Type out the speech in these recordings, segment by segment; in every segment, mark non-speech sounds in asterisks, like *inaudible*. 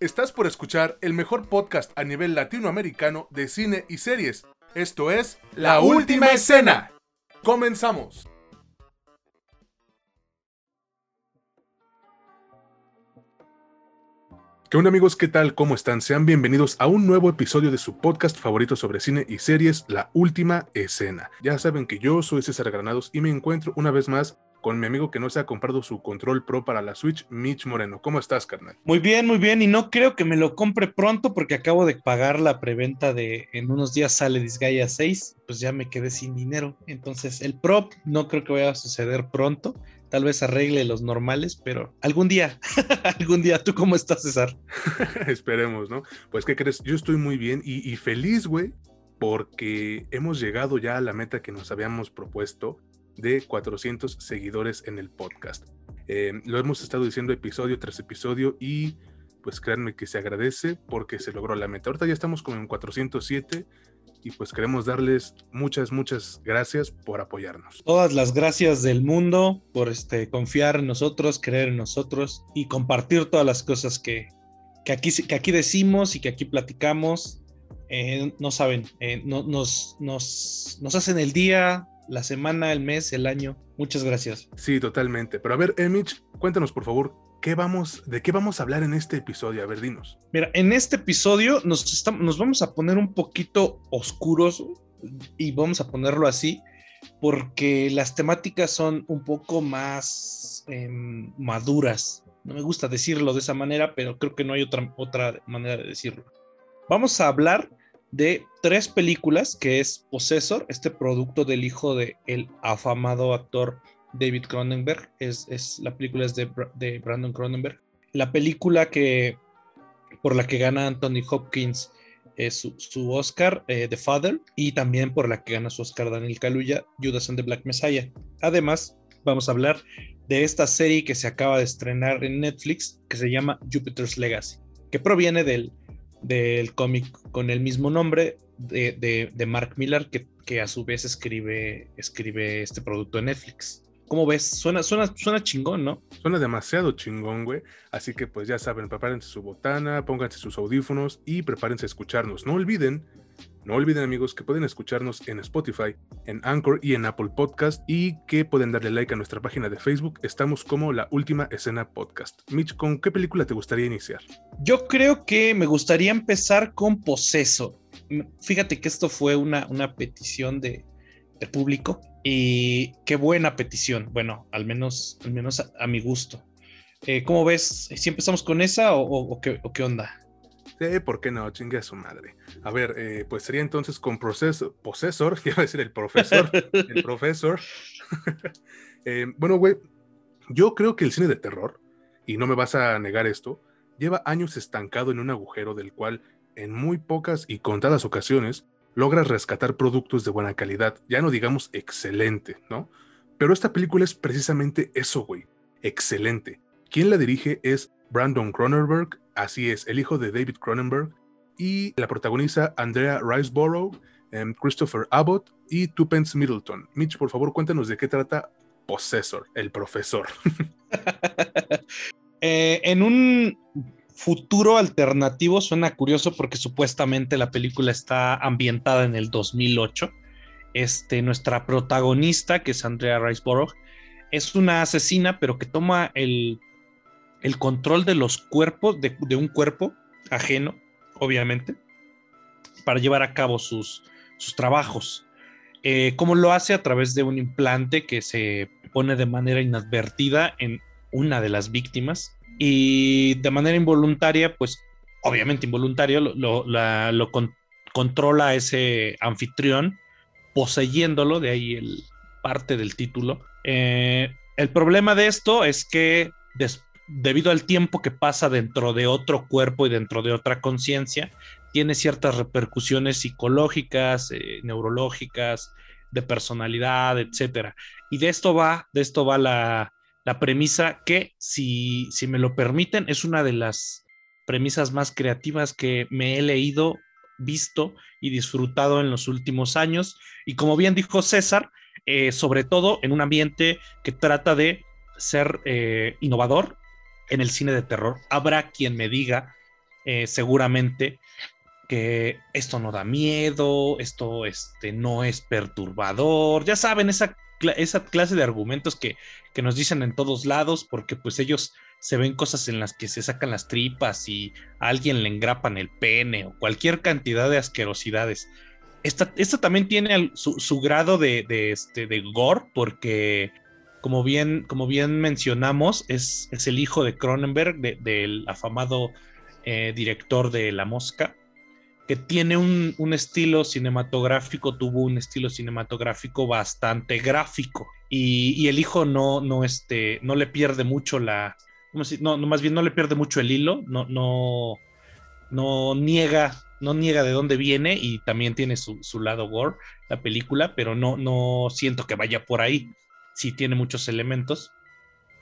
Estás por escuchar el mejor podcast a nivel latinoamericano de cine y series. Esto es La Última Escena. Comenzamos. ¿Qué onda amigos? ¿Qué tal? ¿Cómo están? Sean bienvenidos a un nuevo episodio de su podcast favorito sobre cine y series, La Última Escena. Ya saben que yo soy César Granados y me encuentro una vez más con mi amigo que no se ha comprado su control pro para la Switch, Mitch Moreno. ¿Cómo estás, carnal? Muy bien, muy bien. Y no creo que me lo compre pronto porque acabo de pagar la preventa de en unos días sale Disgaea 6. Pues ya me quedé sin dinero. Entonces, el prop no creo que vaya a suceder pronto tal vez arregle los normales, pero algún día, *laughs* algún día, ¿tú cómo estás, César? *laughs* Esperemos, ¿no? Pues, ¿qué crees? Yo estoy muy bien y, feliz, güey, porque hemos llegado ya a la meta que nos habíamos propuesto de 400 seguidores en el podcast. Eh, lo hemos estado diciendo episodio tras episodio y pues créanme que se agradece porque se logró la meta. Ahorita ya estamos como en 407 y pues queremos darles muchas, muchas gracias por apoyarnos. Todas las gracias del mundo por este, confiar en nosotros, creer en nosotros y compartir todas las cosas que, que, aquí, que aquí decimos y que aquí platicamos. Eh, no saben, eh, no, nos, nos, nos hacen el día, la semana, el mes, el año. Muchas gracias. Sí, totalmente. Pero a ver, Emich, cuéntanos por favor, ¿qué vamos, ¿de qué vamos a hablar en este episodio? A ver, dinos. Mira, en este episodio nos, estamos, nos vamos a poner un poquito oscuros y vamos a ponerlo así porque las temáticas son un poco más em, maduras. No me gusta decirlo de esa manera, pero creo que no hay otra, otra manera de decirlo. Vamos a hablar de tres películas, que es Possessor, este producto del hijo del el afamado actor David Cronenberg, es, la película es de, de, Brandon Cronenberg. La película que por la que gana Anthony Hopkins es su, Oscar, eh, The Father, y también por la que gana su Oscar Daniel Kaluuya, Judas and the Black Messiah. Además, vamos a hablar de esta serie que se acaba de estrenar en Netflix, que se llama Jupiter's Legacy, que proviene del, del cómic con el mismo nombre de, de, Mark Millar, que, que, a su vez escribe, escribe este producto en Netflix. ¿Cómo ves? Suena, suena, suena chingón, ¿no? Suena demasiado chingón, güey. Así que pues ya saben, prepárense su botana, pónganse sus audífonos y prepárense a escucharnos. No olviden, no olviden amigos que pueden escucharnos en Spotify, en Anchor y en Apple Podcast y que pueden darle like a nuestra página de Facebook. Estamos como la última escena podcast. Mitch, ¿con qué película te gustaría iniciar? Yo creo que me gustaría empezar con Poseso. Fíjate que esto fue una, una petición de, de público y qué buena petición. Bueno, al menos, al menos a, mi gusto. Eh, ¿Cómo ves? ¿Si empezamos con esa o, qué, onda? Sí, ¿por qué no? Chingue a su madre. A ver, eh, pues sería entonces con proceso, Possessor, iba *laughs* a decir el profesor, el *laughs* profesor. *laughs* Eh, bueno, güey, yo creo que el cine de terror, y no me vas a negar esto, lleva años estancado en un agujero del cual en muy pocas y contadas ocasiones logra rescatar productos de buena calidad, ya no digamos excelente, ¿no? Pero esta película es precisamente eso, güey, excelente. Quien la dirige es Brandon Cronenberg, así es, el hijo de David Cronenberg, y la protagoniza Andrea Riceborough, em, Christopher Abbott y Tupence Middleton. Mitch, por favor, cuéntanos de qué trata Possessor, el profesor. *laughs* *laughs* Eh, en un futuro alternativo suena curioso porque supuestamente la película está ambientada en el 2008. Este, nuestra protagonista, que es Andrea Riceborough, es una asesina, pero que toma el, el control de los cuerpos, de, un cuerpo ajeno, obviamente, para llevar a cabo sus, sus trabajos. Eh, ¿Cómo lo hace? A través de un implante que se pone de manera inadvertida en una de las víctimas y de manera involuntaria, pues obviamente involuntario, lo, controla ese anfitrión, poseyéndolo, de ahí el parte del título. Eh, el problema de esto es que debido al tiempo que pasa dentro de otro cuerpo y dentro de otra conciencia, tiene ciertas repercusiones psicológicas, eh, neurológicas, de personalidad, etcétera. Y de esto va, de esto va la, la premisa que, si, si me lo permiten, es una de las premisas más creativas que me he leído, visto y disfrutado en los últimos años. Y como bien dijo César, eh, sobre todo en un ambiente que trata de ser eh, innovador en el cine de terror. Habrá quien me diga eh, seguramente que esto no da miedo, esto este, no es perturbador, ya saben, esa, esa clase de argumentos que, que nos dicen en todos lados, porque pues ellos se ven cosas en las que se sacan las tripas y a alguien le engrapan el pene o cualquier cantidad de asquerosidades. Esta, también tiene su, grado de, este, de gore, porque como bien, como bien mencionamos, es, es el hijo de Cronenberg, del afamado eh, director de La Mosca, que tiene un, estilo cinematográfico, tuvo un estilo cinematográfico bastante gráfico. Y, el hijo no, no, este, no le pierde mucho la. No, más bien no le pierde mucho el hilo, no, no, no niega no niega de dónde viene y también tiene su, lado gore, la película, pero no, no siento que vaya por ahí. Sí tiene muchos elementos.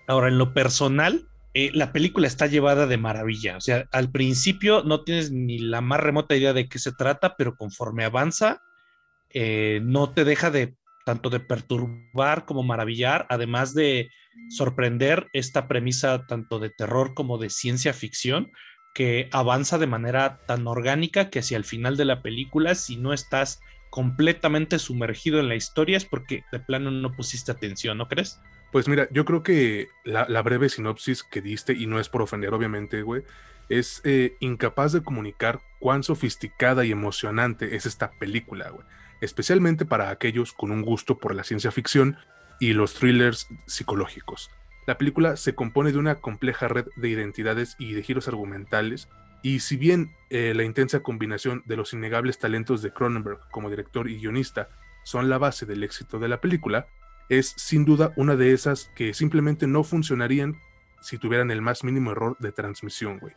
Ahora, en lo personal, eh, la película está llevada de maravilla. O sea, al principio no tienes ni la más remota idea de qué se trata, pero conforme avanza, eh, no te deja de tanto de perturbar como maravillar, además de sorprender esta premisa tanto de terror como de ciencia ficción, que avanza de manera tan orgánica que hacia el final de la película, si no estás completamente sumergido en la historia, es porque de plano no pusiste atención, ¿no crees? Pues mira, yo creo que la, breve sinopsis que diste, y no es por ofender, obviamente, güey, es eh, incapaz de comunicar cuán sofisticada y emocionante es esta película, güey. Especialmente para aquellos con un gusto por la ciencia ficción y los thrillers psicológicos. La película se compone de una compleja red de identidades y de giros argumentales, y si bien eh, la intensa combinación de los innegables talentos de Cronenberg como director y guionista son la base del éxito de la película, es sin duda una de esas que simplemente no funcionarían si tuvieran el más mínimo error de transmisión, güey.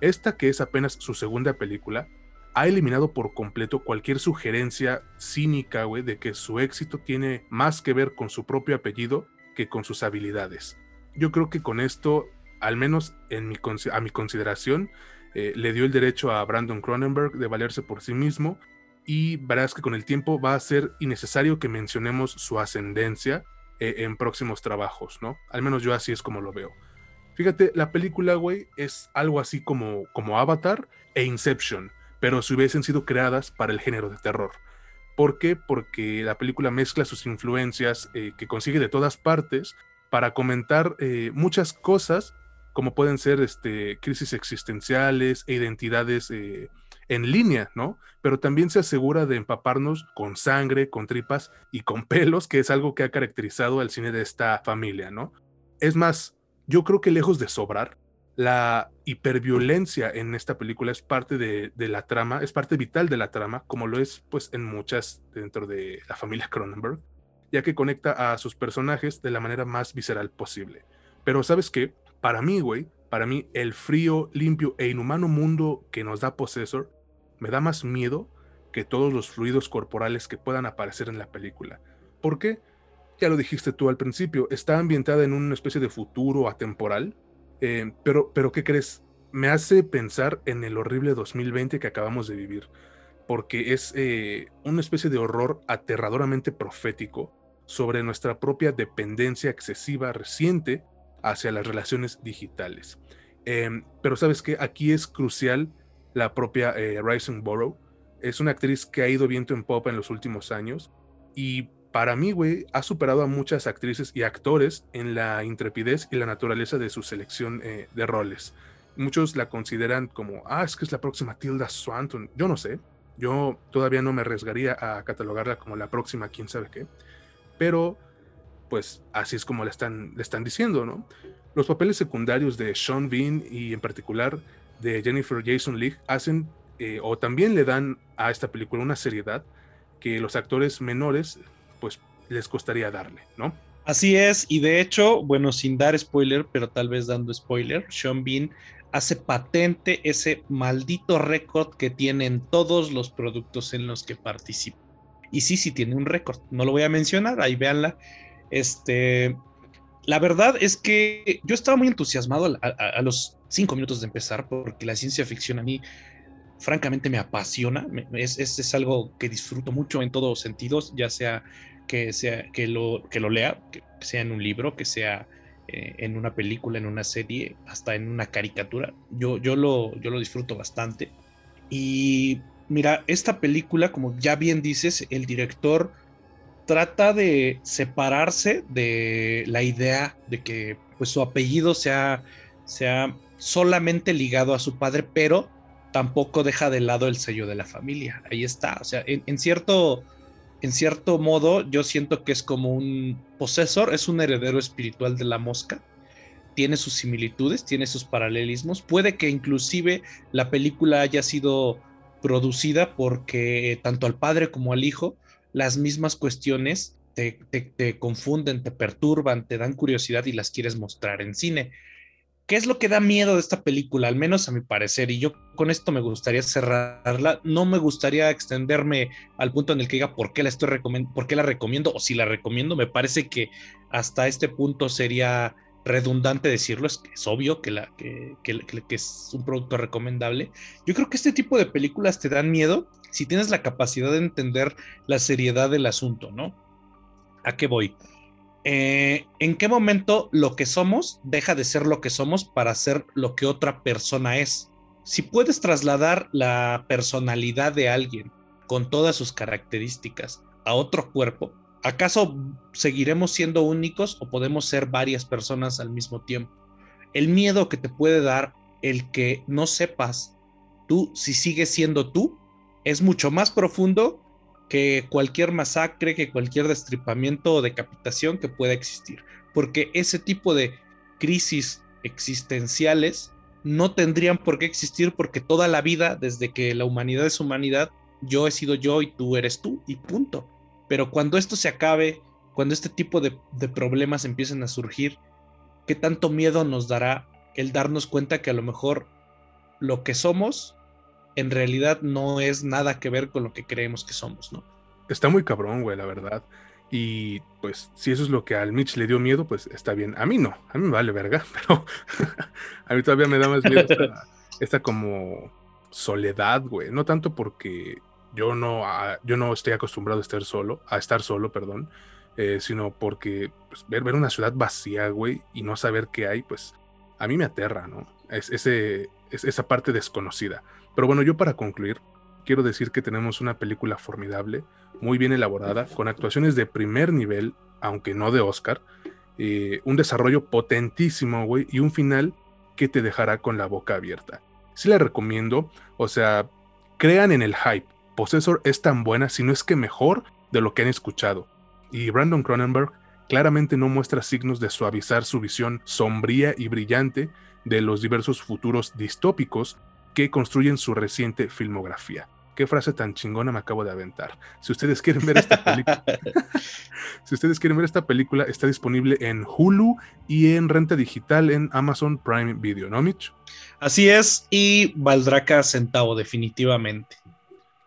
Esta, que es apenas su segunda película, ha eliminado por completo cualquier sugerencia cínica, güey, de que su éxito tiene más que ver con su propio apellido que con sus habilidades yo creo que con esto, al menos en mi, a mi consideración, eh, le dio el derecho a Brandon Cronenberg de valerse por sí mismo y verás que con el tiempo va a ser innecesario que mencionemos su ascendencia eh, en próximos trabajos, ¿no? Al menos yo así es como lo veo. Fíjate, la película, güey, es algo así como, como Avatar e Inception, pero si hubiesen sido creadas para el género de terror. ¿Por qué? Porque la película mezcla sus influencias eh, que consigue de todas partes para comentar muchas cosas, como pueden ser este, crisis existenciales e identidades eh, en línea, ¿no? Pero también se asegura de empaparnos con sangre, con tripas y con *laughs* pelos, que es algo que ha caracterizado al cine de esta familia, ¿no? Es más, yo creo que lejos de sobrar, la hiperviolencia en esta película es parte de, de, la trama, es parte vital de la trama, como lo es pues en muchas dentro de la familia *laughs* Cronenberg ya que conecta a sus personajes de la manera más visceral posible. Pero sabes qué, para mí, güey, para mí el frío, limpio e inhumano mundo que nos da Possessor me da más miedo que todos los fluidos corporales que puedan aparecer en la película. ¿Por qué? Ya lo dijiste tú al principio, está ambientada en una especie de futuro atemporal, eh, pero, pero ¿qué crees? Me hace pensar en el horrible 2020 que acabamos de vivir, porque es eh, una especie de horror aterradoramente profético sobre nuestra propia dependencia excesiva reciente hacia las relaciones digitales. Em, pero sabes que aquí es crucial la propia eh, Rising Borough. Es una actriz que ha ido viento en pop en los últimos años y para mí, güey, ha superado a muchas actrices y actores en la intrepidez y la naturaleza de su selección eh, de roles. Muchos la consideran como, ah, es que es la próxima Tilda Swanton. Yo no sé. Yo todavía no me arriesgaría a catalogarla como la próxima, quién sabe qué pero pues así es como le están, le están diciendo, ¿no? Los papeles secundarios de Sean Bean y en particular de Jennifer Jason Leigh hacen eh, o también le dan a esta película una seriedad que los actores menores pues les costaría darle, ¿no? Así es, y de hecho, bueno, sin dar spoiler, pero tal vez dando spoiler, Sean Bean hace patente ese maldito récord que tienen todos los productos en los que participa. Y sí, sí tiene un récord. No lo voy a mencionar, ahí véanla. Este, la verdad es que yo estaba muy entusiasmado a, los cinco minutos de empezar porque la ciencia ficción a mí francamente me apasiona. Es, es, algo que disfruto mucho en todos sentidos, ya sea que, sea, que, lo, que lo lea, que sea en un libro, que sea eh, en una película, en una serie, hasta en una caricatura. Yo, yo, lo, yo lo disfruto bastante. Y mira, esta película, como ya bien dices, el director trata de separarse de la idea de que pues, su apellido sea, sea solamente ligado a su padre, pero tampoco deja de lado el sello de la familia. Ahí está. O sea, en, cierto, en cierto modo, yo siento que es como un posesor, es un heredero espiritual de la mosca. Tiene sus similitudes, tiene sus paralelismos. Puede que inclusive la película haya sido producida porque tanto al padre como al hijo las mismas cuestiones te, te, confunden, te perturban, te dan curiosidad y las quieres mostrar en cine. ¿Qué es lo que da miedo de esta película? Al menos a mi parecer, y yo con esto me gustaría cerrarla. No me gustaría extenderme al punto en el que diga por qué la estoy por qué la recomiendo o si la recomiendo. Me parece que hasta este punto sería redundante decirlo, es, obvio que, la, que, es un producto recomendable. Yo creo que este tipo de películas te dan miedo si tienes la capacidad de entender la seriedad del asunto, ¿no? ¿A qué voy? Eh, en qué momento lo que somos deja de ser lo que somos para ser lo que otra persona es. Si puedes trasladar la personalidad de alguien con todas sus características a otro cuerpo, ¿acaso seguiremos siendo únicos o podemos ser varias personas al mismo tiempo? El miedo que te puede dar el que no sepas tú si sigues siendo tú es mucho más profundo que cualquier masacre, que cualquier destripamiento o decapitación que pueda existir, porque ese tipo de crisis existenciales no tendrían por qué existir porque toda la vida, desde que la humanidad es humanidad, yo he sido yo y tú eres tú y punto. Pero cuando esto se acabe, cuando este tipo de, de problemas empiecen a surgir, ¿qué tanto miedo nos dará el darnos cuenta que a lo mejor lo que somos en realidad no es nada que ver con lo que creemos que somos, ¿no? Está muy cabrón, güey, la verdad. Y pues si eso es lo que al Mitch le dio miedo, pues está bien. A mí no, a mí me vale verga, *laughs* pero a mí todavía me da más miedo esta, como soledad, güey. No tanto porque yo no, yo no estoy acostumbrado a estar solo, a estar solo, perdón, eh, sino porque pues, ver, ver una ciudad vacía, güey, y no saber qué hay, pues a mí me aterra, ¿no? Es, ese, es esa parte desconocida. Pero bueno, yo para concluir, quiero decir que tenemos una película formidable, muy bien elaborada, con actuaciones de primer nivel, aunque no de Oscar, un desarrollo potentísimo, güey, y un final que te dejará con la boca abierta. Sí la recomiendo, o sea, crean en el hype. Possessor es tan buena, si no es que mejor, de lo que han escuchado. Y Brandon Cronenberg claramente no muestra signos de suavizar su visión sombría y brillante de los diversos futuros distópicos que construyen su reciente filmografía. Qué frase tan chingona me acabo de aventar. Si ustedes quieren ver esta película, *laughs* si ustedes quieren ver esta película, está disponible en Hulu y en renta digital en Amazon Prime Video, ¿no, Mitch? Así es, y valdrá cada centavo, definitivamente.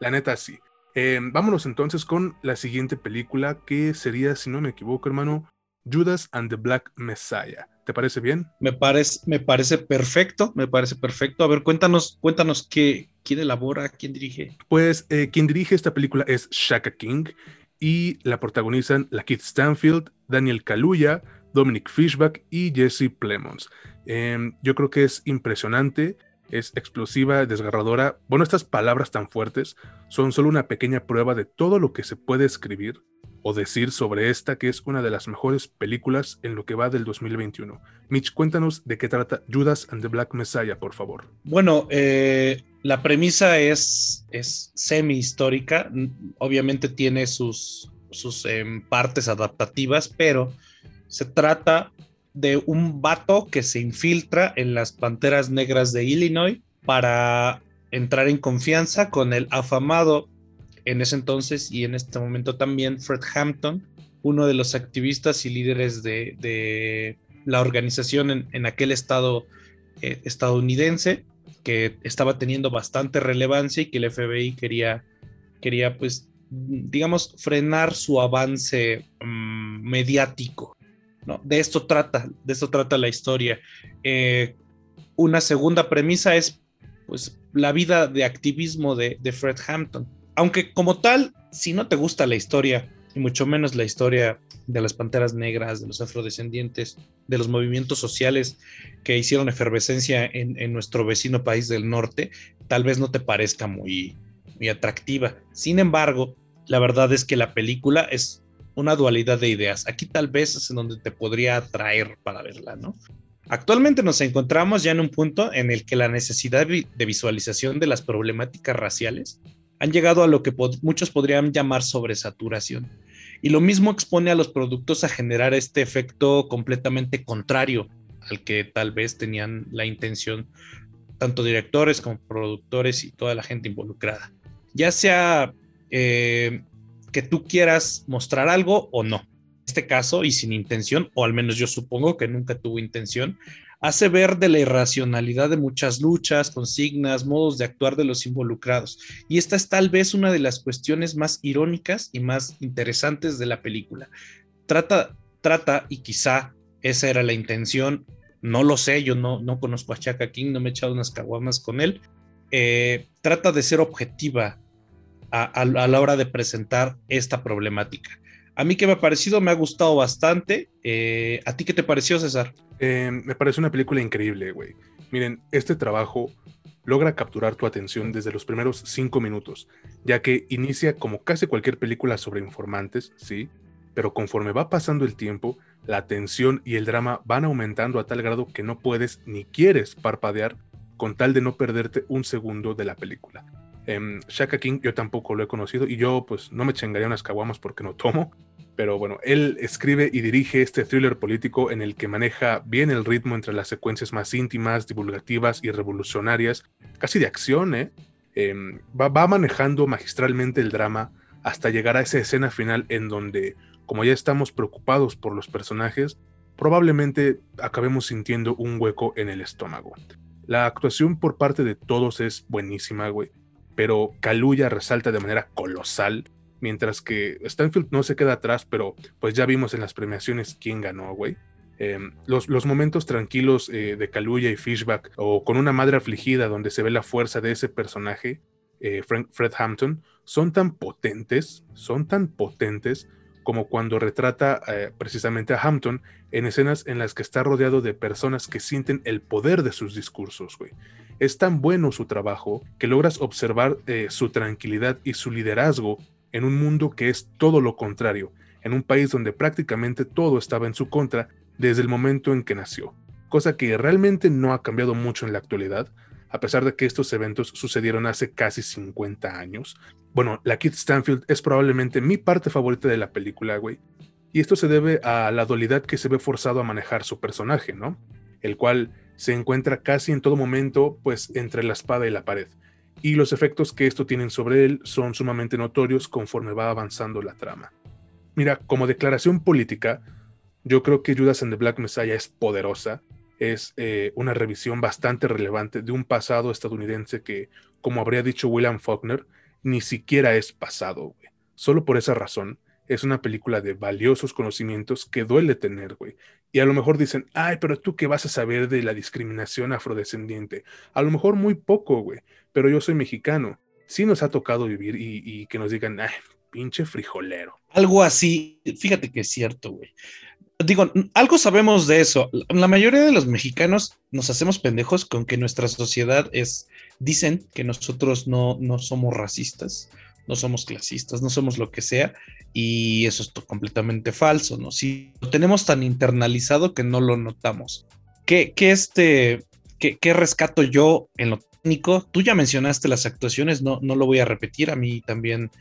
La neta, sí. Eh, vámonos entonces con la siguiente película, que sería, si no me equivoco, hermano, Judas and the Black Messiah. ¿Te parece bien? Me parece, me parece perfecto, me parece perfecto. A ver, cuéntanos, cuéntanos qué, quién elabora, quién dirige. Pues eh, quien dirige esta película es Shaka King y la protagonizan la Keith Stanfield, Daniel Kaluuya, Dominic Fishback y Jesse Plemons. Em, yo creo que es impresionante, es explosiva, desgarradora. Bueno, estas palabras tan fuertes son solo una pequeña prueba de todo lo que se puede escribir o decir sobre esta que es una de las mejores películas en lo que va del 2021. Mitch, cuéntanos de qué trata Judas and the Black Messiah, por favor. Bueno, eh, la premisa es, es semi-histórica, obviamente tiene sus, sus em, partes adaptativas, pero se trata de un vato que se infiltra en las Panteras Negras de Illinois para entrar en confianza con el afamado en ese entonces y en este momento también Fred Hampton, uno de los activistas y líderes de, la organización en, aquel estado eh, estadounidense, que estaba teniendo bastante relevancia y que el FBI quería, quería pues, digamos, frenar su avance mm, mediático. De esto trata, de esto trata la historia. Eh, una segunda premisa es pues la vida de activismo de, de Fred Hampton aunque como tal, si no te gusta la historia y mucho menos la historia de las panteras negras, de los afrodescendientes, de los movimientos sociales que hicieron efervescencia en, nuestro vecino país del norte, tal vez no te parezca muy, muy atractiva. Sin embargo, la verdad es que la película es una dualidad de ideas. Aquí tal vez es en donde te podría atraer para verla, ¿no? Actualmente nos encontramos ya en un punto en el que la necesidad de visualización de las problemáticas raciales han llegado a lo que muchos podrían llamar sobresaturación. Y lo mismo expone a los productos a generar este efecto completamente contrario al que tal vez tenían la intención tanto directores como productores y toda la gente involucrada. Ya sea eh, que tú quieras mostrar algo o no. En este caso, y sin intención, o al menos yo supongo que nunca tuvo intención, hace ver de la irracionalidad de muchas luchas, consignas, modos de actuar de los involucrados. Y esta es tal vez una de las cuestiones más irónicas y más interesantes de la película. Trata, trata, y quizá esa era la intención, no lo sé, yo no, no conozco a Chaka King, no me he echado unas caguamas con él, eh, trata de ser objetiva a la hora de presentar esta problemática. A mí que me ha parecido, me ha gustado bastante. Eh, ¿A ti qué te pareció, César? Eh, me parece una película increíble, güey. Miren, este trabajo logra capturar tu atención desde los primeros cinco minutos, ya que inicia como casi cualquier película sobre informantes, sí, pero conforme va pasando el tiempo, la tensión y el drama van aumentando a tal grado que no puedes ni quieres parpadear con tal de no perderte un segundo de la película. Em, Shaka King yo tampoco lo he conocido y yo pues no me chingaría unas caguamas porque no tomo, pero bueno, él escribe y dirige este thriller político en el que maneja bien el ritmo entre las secuencias más íntimas, divulgativas y revolucionarias, casi de acción, ¿eh? Em, va, va manejando magistralmente el drama hasta llegar a esa escena final en donde, como ya estamos preocupados por los personajes, probablemente acabemos sintiendo un hueco en el estómago. La actuación por parte de todos es buenísima, güey pero Kaluuya resalta de manera colosal, mientras que Stanfield no se queda atrás, pero pues ya vimos en las premiaciones quién ganó, güey. Em, los, los, momentos tranquilos eh, de Kaluuya y Fishback, o con una madre afligida donde se ve la fuerza de ese personaje, eh, Fred Hampton, son tan potentes, son tan potentes como cuando retrata eh, precisamente a Hampton en escenas en las que está rodeado de personas que sienten el poder de sus discursos, güey. Es tan bueno su trabajo que logras observar eh, su tranquilidad y su liderazgo en un mundo que es todo lo contrario, en un país donde prácticamente todo estaba en su contra desde el momento en que nació, cosa que realmente no ha cambiado mucho en la actualidad, a pesar de que estos eventos sucedieron hace casi 50 años. Bueno, la Kid Stanfield es probablemente mi parte favorita de la película, güey. Y esto se debe a la dualidad que se ve forzado a manejar su personaje, ¿no? El cual se encuentra casi en todo momento pues entre la espada y la pared, y los efectos que esto tiene sobre él son sumamente notorios conforme va avanzando la trama. Mira, como declaración política, yo creo que Judas and the Black Messiah es poderosa, es eh, una revisión bastante relevante de un pasado estadounidense que, como habría dicho William Faulkner, ni siquiera es pasado. Solo por esa razón, es una película de valiosos conocimientos que duele tener, güey. Y a lo mejor dicen, ay, pero tú qué vas a saber de la discriminación afrodescendiente. A lo mejor muy poco, güey, pero yo soy mexicano. Sí nos ha tocado vivir y, que nos digan, ay, pinche frijolero. Algo así, fíjate que es cierto, güey. Digo, algo sabemos de eso. La mayoría de los mexicanos nos hacemos pendejos con que nuestra sociedad es, dicen que nosotros no, no somos racistas no somos clasistas, no somos lo que sea, y eso es completamente falso, ¿no? Si lo tenemos tan internalizado que no lo notamos. ¿Qué, qué este, qué, rescato yo en lo técnico? Tú ya mencionaste las actuaciones, no, no lo voy a repetir, a mí también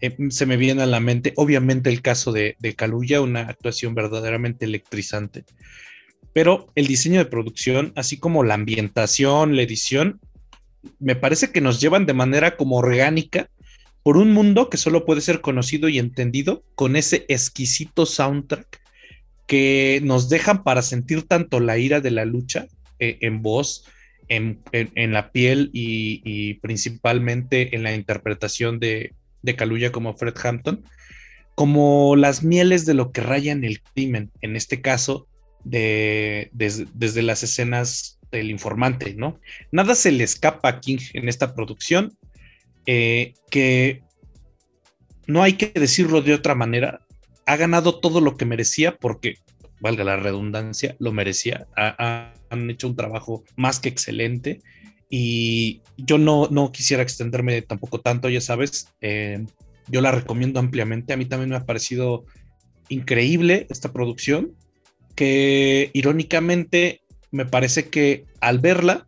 eh, se me viene a la mente, obviamente el caso de, de una actuación verdaderamente electrizante, pero el diseño de producción, así como la ambientación, la edición, me parece que nos llevan de manera como orgánica por un mundo que solo puede ser conocido y entendido con ese exquisito soundtrack que nos dejan para sentir tanto la ira de la lucha eh, en voz, en, la piel y, principalmente en la interpretación de, de como Fred Hampton, como las mieles de lo que rayan el crimen, en este caso, de, desde las escenas del informante, ¿no? Nada se le escapa a King en esta producción, eh, que no hay que decirlo de otra manera, ha ganado todo lo que merecía porque, valga la redundancia, lo merecía. han hecho un trabajo más que excelente y yo no, no quisiera extenderme tampoco tanto, ya sabes, eh, yo la recomiendo ampliamente. A mí también me ha parecido increíble esta producción, que irónicamente me parece que al verla,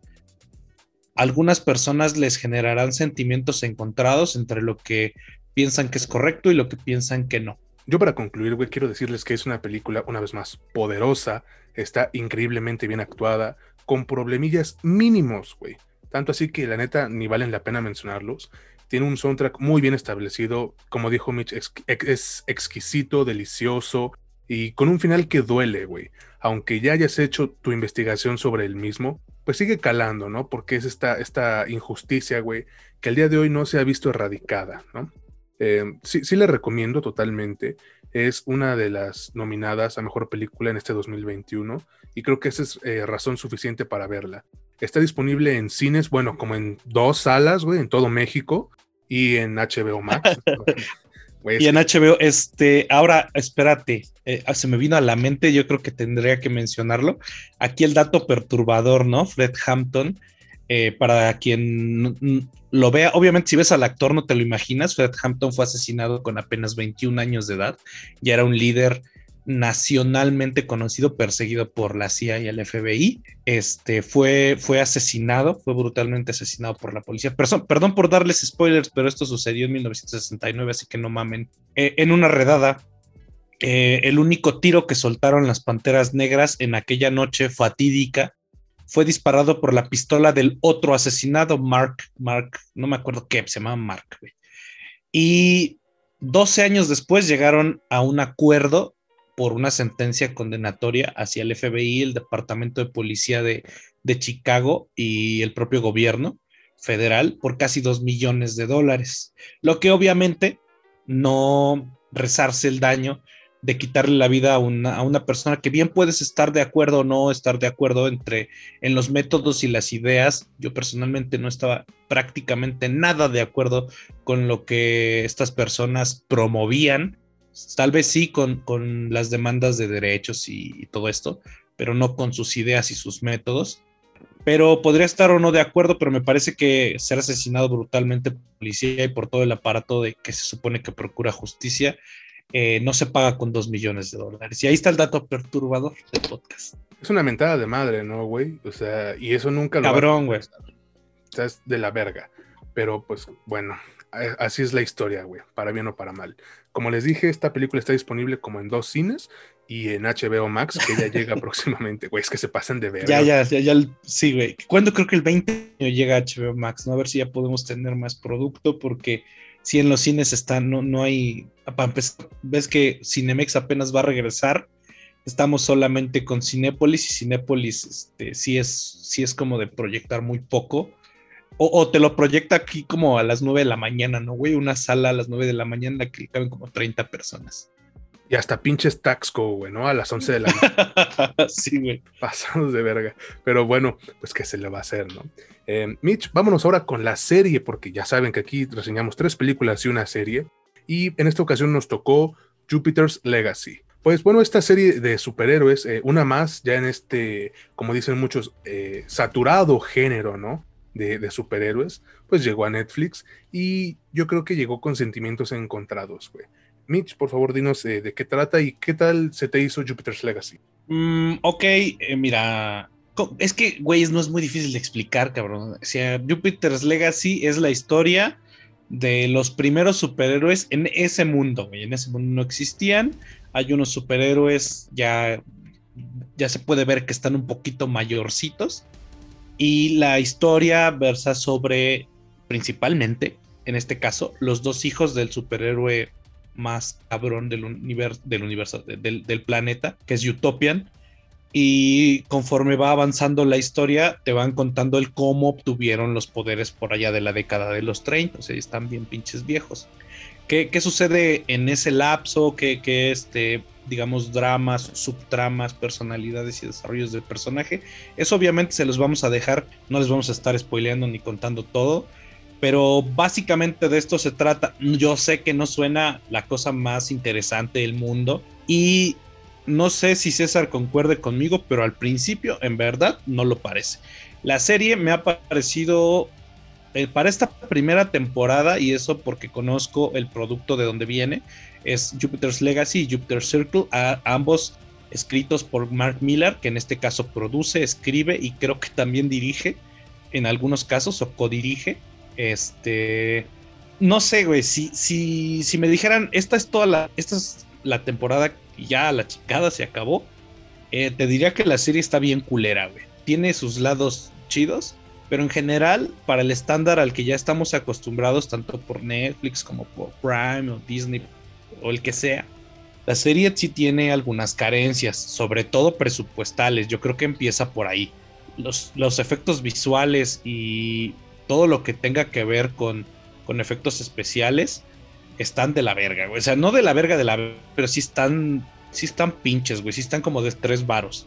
algunas personas les generarán sentimientos encontrados entre lo que piensan que es correcto y lo que piensan que no. Yo para concluir, güey, quiero decirles que es una película, una vez más, poderosa, está increíblemente bien actuada, con problemillas mínimos, güey. Tanto así que la neta ni valen la pena mencionarlos. Tiene un soundtrack muy bien establecido, como dijo Mitch, es, exquisito, delicioso y con un final que duele, güey. Aunque ya hayas hecho tu investigación sobre el mismo, pues sigue calando, ¿no? Porque es esta, esta injusticia, güey, que al día de hoy no se ha visto erradicada, ¿no? Eh, sí, sí le recomiendo totalmente. Es una de las nominadas a mejor película en este 2021 y creo que esa es eh, razón suficiente para verla. Está disponible en cines, bueno, como en dos salas, güey, en todo México y en HBO Max. *laughs* y en HBO, este, ahora, espérate, eh, se me vino a la mente, yo creo que tendría que mencionarlo. Aquí el dato perturbador, ¿no? Fred Hampton, eh, para quien lo vea, obviamente si ves al actor no te lo imaginas, Fred Hampton fue asesinado con apenas 21 años de edad, ya era un líder nacionalmente conocido, perseguido por la CIA y el FBI. Este fue, fue asesinado, fue brutalmente asesinado por la policía. Perdón, por darles spoilers, pero esto sucedió en 1969, así que no mamen. Eh, en una redada, eh, el único tiro que soltaron las panteras negras en aquella noche fatídica fue disparado por la pistola del otro asesinado, Mark, Mark, no me acuerdo qué, se llamaba Mark. Y 12 años después llegaron a un acuerdo por una sentencia condenatoria hacia el FBI, el Departamento de Policía de, Chicago y el propio gobierno federal por casi dos millones de dólares, lo que obviamente no rezarse el daño de quitarle la vida a una, a una, persona que bien puedes estar de acuerdo o no estar de acuerdo entre en los métodos y las ideas. Yo personalmente no estaba prácticamente nada de acuerdo con lo que estas personas promovían Tal vez sí con, las demandas de derechos y, todo esto, pero no con sus ideas y sus métodos. Pero podría estar o no de acuerdo, pero me parece que ser asesinado brutalmente por policía y por todo el aparato de que se supone que procura justicia eh, no se paga con dos millones de dólares. Y ahí está el dato perturbador del podcast. Es una mentada de madre, ¿no, güey? O sea, y eso nunca lo. Cabrón, güey. O sea, es de la verga. Pero pues bueno, así es la historia, güey, para bien o para mal. Como les dije, esta película está disponible como en dos cines y en HBO Max, que ya llega *laughs* próximamente, güey, es que se pasan de ver. Ya, ya, ya, ya, sí, güey. ¿Cuándo creo que el 20 llega HBO Max? ¿no? A ver si ya podemos tener más producto, porque si en los cines están, no, no hay, ves que Cinemex apenas va a regresar, estamos solamente con Cinépolis y Cinépolis este, sí, es, sí es como de proyectar muy poco o, te lo proyecta aquí como a las 9 de la mañana, ¿no, güey? Una sala a las 9 de la mañana que caben como 30 personas. Y hasta pinches Taxco, güey, ¿no? A las 11 de la *laughs* noche. sí, güey. Pasados de verga. Pero bueno, pues qué se le va a hacer, ¿no? Eh, Mitch, vámonos ahora con la serie, porque ya saben que aquí reseñamos tres películas y una serie. Y en esta ocasión nos tocó Jupiter's Legacy. Pues bueno, esta serie de superhéroes, eh, una más ya en este, como dicen muchos, eh, saturado género, ¿no? De, superhéroes, pues llegó a Netflix y yo creo que llegó con sentimientos encontrados, güey. Mitch, por favor, dinos eh, de qué trata y qué tal se te hizo Jupiter's Legacy. Mm, ok, eh, mira, es que, güey, no es muy difícil de explicar, cabrón. O sea, Jupiter's Legacy es la historia de los primeros superhéroes en ese mundo, güey. En ese mundo no existían. Hay unos superhéroes ya, ya se puede ver que están un poquito mayorcitos y la historia versa sobre, principalmente, en este caso, los dos hijos del superhéroe más cabrón del, universo, del, universo del, planeta, que es Utopian. Y conforme va avanzando la historia, te van contando el cómo obtuvieron los poderes por allá de la década de los 30. O sea, están bien pinches viejos. ¿Qué, sucede en ese lapso? ¿Qué, qué este, digamos, dramas, subtramas, personalidades y desarrollos del personaje. Eso obviamente se los vamos a dejar, no les vamos a estar spoileando ni contando todo. Pero básicamente de esto se trata. Yo sé que no suena la cosa más interesante del mundo y no sé si César concuerde conmigo, pero al principio en verdad no lo parece. La serie me ha parecido eh, para esta primera temporada, y eso porque conozco el producto de donde viene, es Jupiter's Legacy y Jupiter Circle, ambos escritos por Mark Miller, que en este caso produce, escribe y creo que también dirige en algunos casos o codirige. Este, no sé, güey, si, si, si me dijeran, esta es toda la, esta es la temporada ya la chicada se acabó, eh, te diría que la serie está bien culera, güey. Tiene sus lados chidos, pero en general, para el estándar al que ya estamos acostumbrados, tanto por Netflix como por Prime o Disney o el que sea, la serie sí tiene algunas carencias, sobre todo presupuestales. Yo creo que empieza por ahí. Los, los efectos visuales y todo lo que tenga que ver con, con efectos especiales están de la verga, güey. O sea, no de la verga de la verga, pero sí están, sí están pinches, güey. Sí están como de tres varos.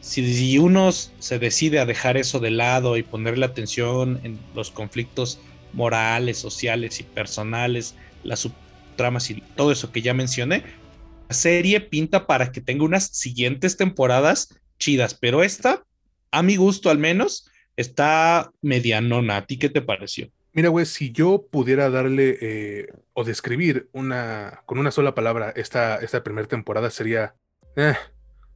Si, uno se decide a dejar eso de lado y ponerle atención en los conflictos morales, sociales y personales, las subtramas y todo eso que ya mencioné, la serie pinta para que tenga unas siguientes temporadas chidas, pero esta, a mi gusto al menos, está medianona. ¿A ti qué te pareció? Mira, güey, si yo pudiera darle eh, o describir una, con una sola palabra esta, esta primera temporada sería, eh,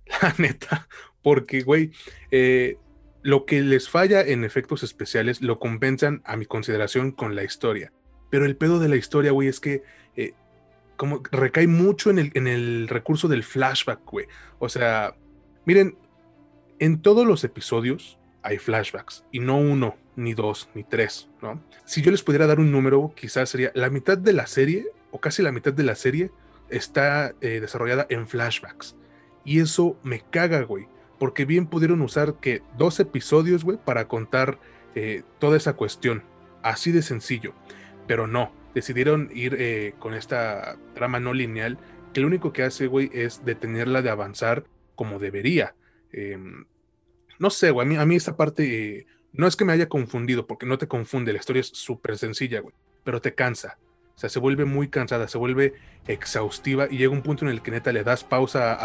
*laughs* la neta, porque, güey, eh, lo que les falla en efectos especiales lo compensan a mi consideración con la historia. Pero el pedo de la historia, güey, es que como recae mucho en el, en el recurso del flashback, güey. O sea, miren, en todos los episodios hay flashbacks y no uno, ni dos, ni tres, ¿no? Si yo les pudiera dar un número, quizás sería la mitad de la serie, o casi la mitad de la serie, está eh, desarrollada en flashbacks. Y eso me caga, güey, porque bien pudieron usar que dos episodios, güey, para contar eh, toda esa cuestión. Así de sencillo. Pero no, decidieron ir eh, con esta trama no lineal, que lo único que hace, güey, es detenerla de avanzar como debería. Em, no sé, güey, a mí, a mí esta parte no es que me haya confundido, porque no te confunde, la historia es súper sencilla, güey, pero te cansa. O sea, se vuelve muy cansada, se vuelve exhaustiva y llega un punto en el que neta le das pausa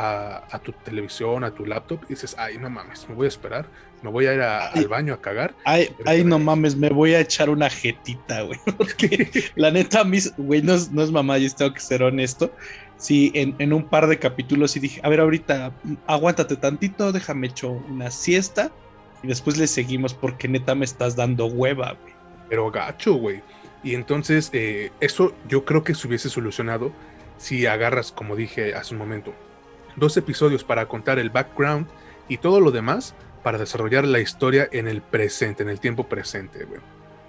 a, tu televisión, a tu laptop y dices, ay, no mames, me voy a esperar, me voy a ir al baño a cagar. Ay, ay no mames, me voy a echar una jetita, güey. *laughs* Porque *laughs* la neta, mis, güey, no es, no es mamá, yo tengo que ser honesto. Sí, en, en, un par de capítulos y dije, a ver, ahorita aguántate tantito, déjame echar una siesta y después le seguimos porque neta me estás dando hueva, güey. Pero gacho, güey. Y entonces, eh, eso yo creo que se hubiese solucionado si agarras, como dije hace un momento, dos episodios para contar el background y todo lo demás para desarrollar la historia en el presente, en el tiempo presente, güey.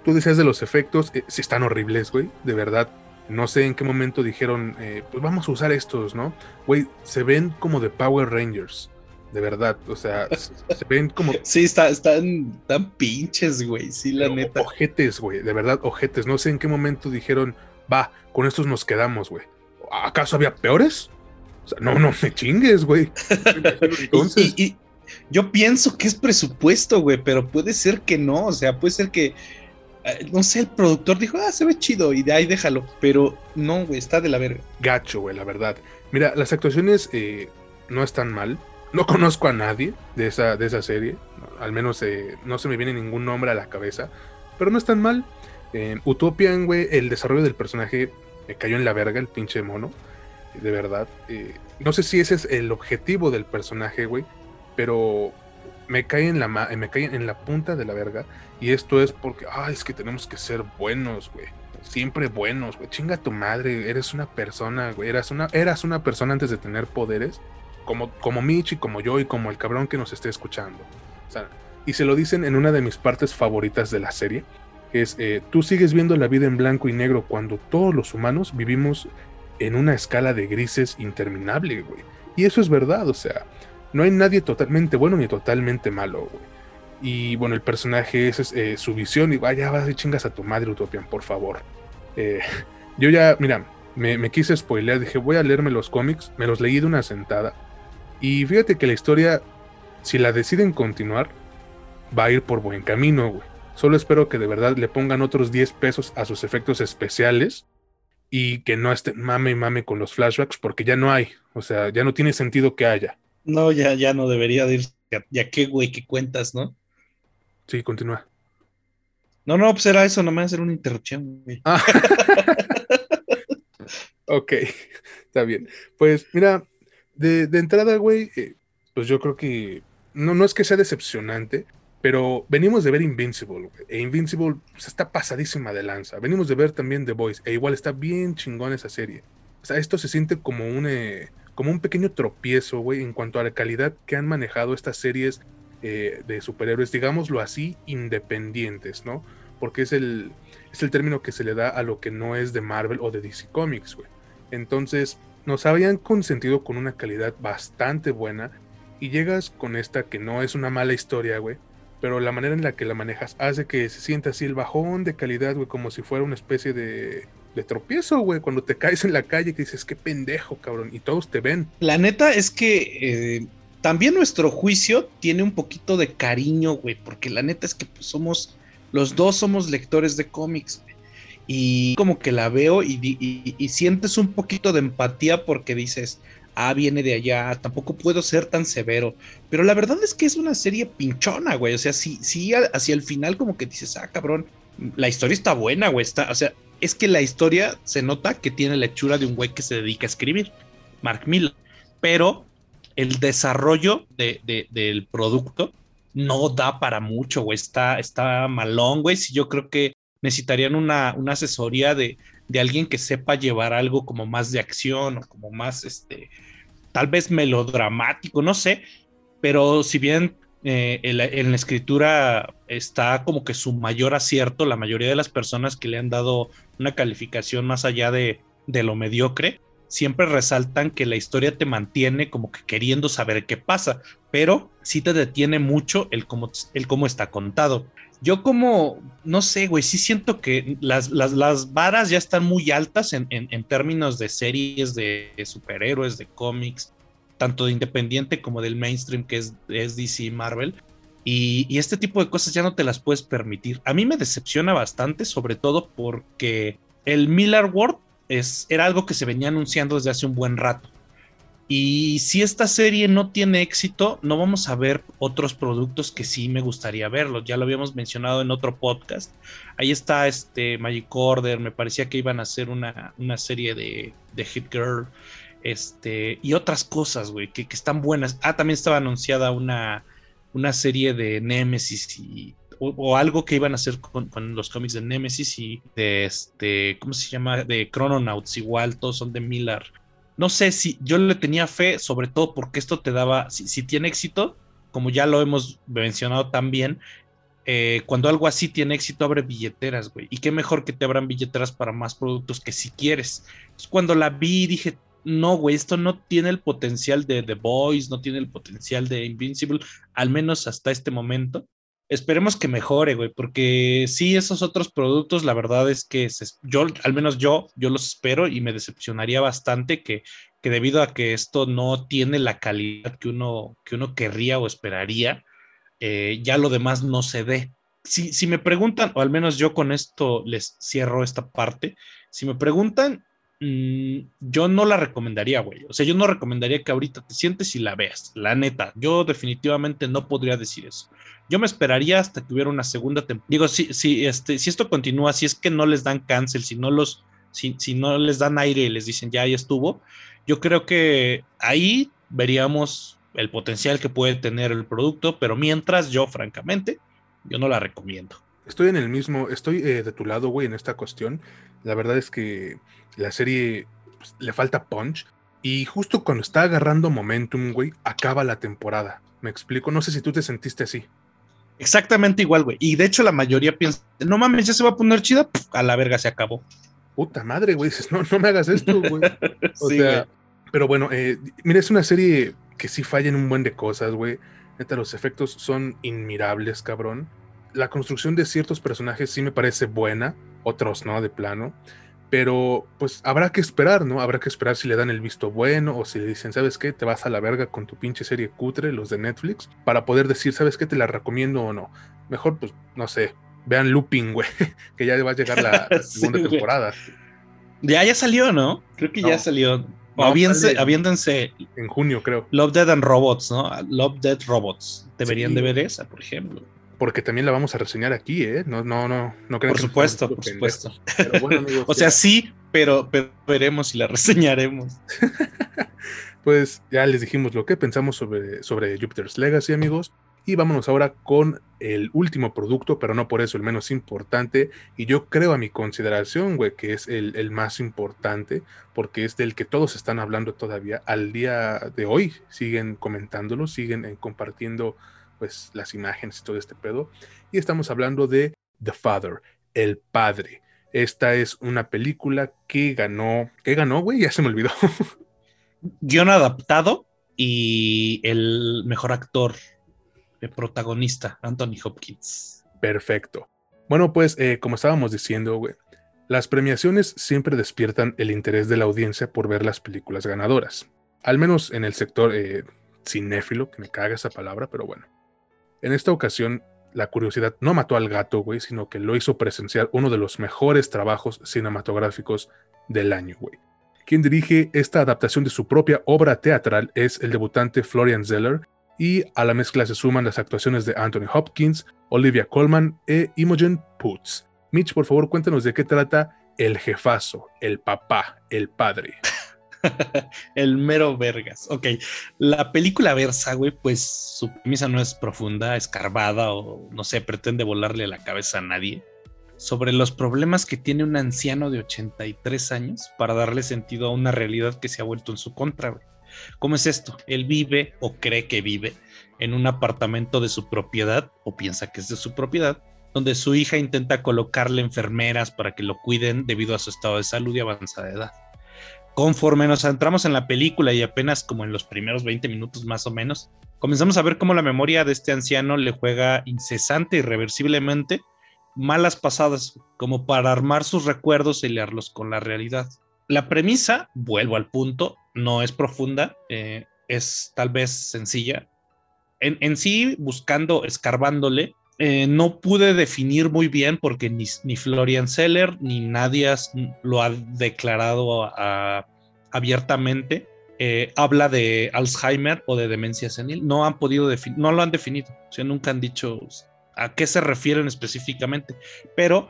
Tú decías de los efectos, eh, si están horribles, güey, de verdad. No sé en qué momento dijeron, eh, pues vamos a usar estos, ¿no? Güey, se ven como de Power Rangers de verdad, o sea, *laughs* se ven como. Sí, está, están tan pinches, güey, sí, la neta. Ojetes, güey, de verdad, ojetes. No sé en qué momento dijeron, va, con estos nos quedamos, güey. ¿Acaso había peores? O sea, no, no me chingues, güey. *laughs* Entonces. y, yo pienso que es presupuesto, güey, pero puede ser que no, o sea, puede ser que. Eh, no sé, el productor dijo, ah, se ve chido, y de ahí déjalo. Pero no, güey, está de la verga. Gacho, güey, la verdad. Mira, las actuaciones eh, no están mal no conozco a nadie de esa, de esa serie, al menos eh, no se me viene ningún nombre a la cabeza, pero no es tan mal. Eh, Utopian, güey, el desarrollo del personaje me cayó en la verga, el pinche mono, de verdad. Eh, no sé si ese es el objetivo del personaje, güey, pero me cae, en la me cae en la punta de la verga. Y esto es porque, ah, es que tenemos que ser buenos, güey. Siempre buenos, güey. Chinga tu madre, eres una persona, güey. Eras una, eras una persona antes de tener poderes como, como Mitch y como yo y como el cabrón que nos esté escuchando. y se lo dicen en una de mis partes favoritas de la serie, es, eh, tú sigues viendo la vida en blanco y negro cuando todos los humanos vivimos en una escala de grises interminable, güey. Y eso es verdad, o sea, no hay nadie totalmente bueno ni totalmente malo, güey. Y bueno, el personaje es eh, su visión y vaya, vas y chingas a tu madre, Utopian, por favor. Eh, *laughs* yo ya, mira, me, me, quise spoilear, dije, voy a leerme los cómics, me los leí de una sentada. Y fíjate que la historia, si la deciden continuar, va a ir por buen camino, güey. Solo espero que de verdad le pongan otros 10 pesos a sus efectos especiales y que no estén mame y mame con los flashbacks porque ya no hay. O sea, ya no tiene sentido que haya. No, ya, ya no debería de ir. Ya, qué, güey, qué cuentas, ¿no? Sí, continúa. No, no, pues era eso, nomás era una interrupción, güey. Ah. *laughs* ok, *laughs* está bien. Pues mira, de, entrada, güey, eh, pues yo creo que no, no es que sea decepcionante, pero venimos de ver Invincible, e Invincible pues, está pasadísima de lanza. Venimos de ver también The Voice, e igual está bien chingón esa serie. O sea, esto se siente como un, eh, como un pequeño tropiezo, güey, en cuanto a la calidad que han manejado estas series eh, de superhéroes, digámoslo así, independientes, ¿no? Porque es el, es el término que se le da a lo que no es de Marvel o de DC Comics, güey. Entonces, nos habían consentido con una calidad bastante buena y llegas con esta que no es una mala historia, güey, pero la manera en la que la manejas hace que se sienta así el bajón de calidad, güey, como si fuera una especie de, de tropiezo, güey, cuando te caes en la calle que dices, qué pendejo, cabrón, y todos te ven. La neta es que eh, también nuestro juicio tiene un poquito de cariño, güey, porque la neta es que pues, somos, los dos somos lectores de cómics. Y como que la veo y, sientes un poquito de empatía porque dices, ah, viene de allá, tampoco puedo ser tan severo. Pero la verdad es que es una serie pinchona, güey. O sea, sí, sí, hacia el final como que dices, ah, cabrón, la historia está buena, güey. Está, o sea, es que la historia se nota que tiene la hechura de un güey que se dedica a escribir, Mark Miller. Pero el desarrollo del producto no da para mucho, güey. Está, está malón, güey. Si yo creo que necesitarían una, una asesoría de, de alguien que sepa llevar algo como más de acción o como más, este, tal vez melodramático, no sé, pero si bien eh, en, la, escritura está como que su mayor acierto, la mayoría de las personas que le han dado una calificación más allá de, de lo mediocre, siempre resaltan que la historia te mantiene como que queriendo saber qué pasa, pero sí te detiene mucho el cómo, el cómo está contado. Yo como, no sé, güey, sí siento que las, las, varas ya están muy altas en, términos de series de, superhéroes, de cómics, tanto de independiente como del mainstream que es, es DC y Marvel. Y, este tipo de cosas ya no te las puedes permitir. A mí me decepciona bastante, sobre todo porque el Miller World es, era algo que se venía anunciando desde hace un buen rato. Y si esta serie no tiene éxito, no vamos a ver otros productos que sí me gustaría verlos. Ya lo habíamos mencionado en otro podcast. Ahí está este Magic Order. Me parecía que iban a hacer una, serie de, Hit Girl. Este, y otras cosas, güey, que, están buenas. Ah, también estaba anunciada una, una serie de Nemesis y, o, algo que iban a hacer con, los cómics de Nemesis y de este, ¿cómo se llama? De Chrononauts, igual, todos son de Miller no sé si yo le tenía fe, sobre todo porque esto te daba, si, tiene éxito, como ya lo hemos mencionado también, eh, cuando algo así tiene éxito, abre billeteras, güey. Y qué mejor que te abran billeteras para más productos que si quieres. cuando la vi, dije, no, güey, esto no tiene el potencial de The Boys, no tiene el potencial de Invincible, al menos hasta este momento esperemos que mejore, güey, porque sí, esos otros productos, la verdad es que yo, al menos yo, yo los espero y me decepcionaría bastante que, que debido a que esto no tiene la calidad que uno, que uno querría o esperaría, eh, ya lo demás no se dé. Si, si me preguntan, o al menos yo con esto les cierro esta parte, si me preguntan, mm, yo no la recomendaría, güey. O sea, yo no recomendaría que ahorita te sientes y la veas, la neta. Yo definitivamente no podría decir eso. Yo me esperaría hasta que hubiera una segunda temporada. Digo, si, si, este, si esto continúa, si es que no les dan cancel, si no los, si, si no les dan aire y les dicen ya ahí estuvo, yo creo que ahí veríamos el potencial que puede tener el producto, pero mientras yo, francamente, yo no la recomiendo. Estoy en el mismo, estoy eh, de tu lado, güey, en esta cuestión. La verdad es que la serie pues, le falta punch. Y justo cuando está agarrando momentum, güey, acaba la temporada. Me explico, no sé si tú te sentiste así. Exactamente igual, güey. Y de hecho la mayoría piensa, no mames, ya se va a poner chida, a la verga se acabó. Puta madre, güey, *laughs* dices, no, no me hagas esto, güey. *laughs* O sea, pero bueno, eh, mira, es una serie que sí falla en un buen de cosas, güey. Neta, los efectos son inmirables, cabrón. La construcción de ciertos personajes sí me parece buena, otros no, de plano. Pero pues habrá que esperar, ¿no? Habrá que esperar si le dan el visto bueno o si le dicen, ¿sabes qué? Te vas a la verga con tu pinche serie cutre, los de Netflix, para poder decir, ¿sabes qué? Te la recomiendo o no. Mejor, pues, no sé, vean Looping, güey, *laughs* que ya va a llegar la, *laughs* segunda temporada. Ya, ya salió, ¿no? Creo que ya salió. O aviéndense, En junio, creo. Love, Dead and Robots, ¿no? Love, Dead Robots. Deberían de ver esa, por ejemplo. Porque también la vamos a reseñar aquí, ¿eh? No, no, no. no por supuesto, por supuesto. *laughs* o sea, sí, pero, pero veremos si la *laughs* reseñaremos. *laughs* pues ya les dijimos lo que pensamos sobre, sobre Jupiter's Legacy, amigos. Y vámonos ahora con el último producto, pero no por eso el menos importante. Y yo creo a mi consideración, güey, que es el, más importante, porque es del que todos están hablando todavía. Al día de hoy siguen comentándolo, siguen eh, compartiendo pues las imágenes y todo este pedo. Y estamos hablando de The Father, el padre. Esta es una película que ganó, ¿qué ganó, güey? Ya se me olvidó. *laughs* Guión adaptado y el mejor actor el protagonista, Anthony Hopkins. Perfecto. Bueno, pues eh, como estábamos diciendo, güey, las premiaciones siempre despiertan el interés de la audiencia por ver las películas ganadoras. Al menos en el sector eh, cinéfilo, que me caga esa palabra, pero bueno. En esta ocasión, la curiosidad no mató al gato, güey, sino que lo hizo presenciar uno de los mejores trabajos cinematográficos del año, güey. Quien dirige esta adaptación de su propia obra teatral es el debutante Florian Zeller, y a la mezcla se suman las actuaciones de Anthony Hopkins, Olivia Colman e Imogen Poots. Mitch, por favor, cuéntanos de qué trata el jefazo, el papá, el padre. *laughs* el mero vergas. Ok, la película versa, güey, pues su premisa no es profunda, escarbada o no sé, pretende volarle la cabeza a nadie. Sobre los problemas que tiene un anciano de 83 años para darle sentido a una realidad que se ha vuelto en su contra, güey. ¿Cómo es esto? Él vive o cree que vive en un apartamento de su propiedad o piensa que es de su propiedad, donde su hija intenta colocarle enfermeras para que lo cuiden debido a su estado de salud y avanzada edad. Conforme nos entramos en la película y apenas como en los primeros 20 minutos más o menos, comenzamos a ver cómo la memoria de este anciano le juega incesante irreversiblemente malas pasadas como para armar sus recuerdos y leerlos con la realidad. La premisa, vuelvo al punto, no es profunda, eh, es tal vez sencilla. En, sí, buscando, escarbándole, eh, no pude definir muy bien porque ni, Florian Seller ni nadie lo ha declarado abiertamente. Eh, habla de Alzheimer o de demencia senil. No han podido definir, no lo han definido. O sea, nunca han dicho a qué se refieren específicamente. Pero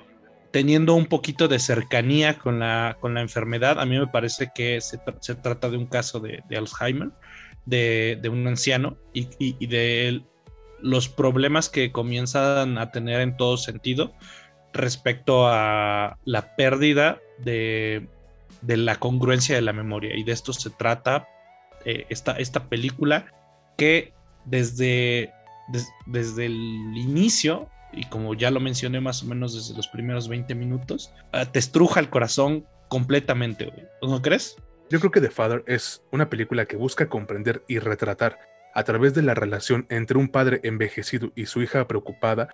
teniendo un poquito de cercanía con la, con la enfermedad, a mí me parece que se, trata de un caso de, Alzheimer, de, un anciano y, de los problemas que comienzan a tener en todo sentido respecto a la pérdida de, la congruencia de la memoria. Y de esto se trata eh, esta, esta película que desde, desde el inicio y como ya lo mencioné más o menos desde los primeros 20 minutos, ah, te estruja el corazón completamente, ¿No crees? Yo creo que The Father es una película que busca comprender y retratar a través de la relación entre un padre envejecido y su hija preocupada,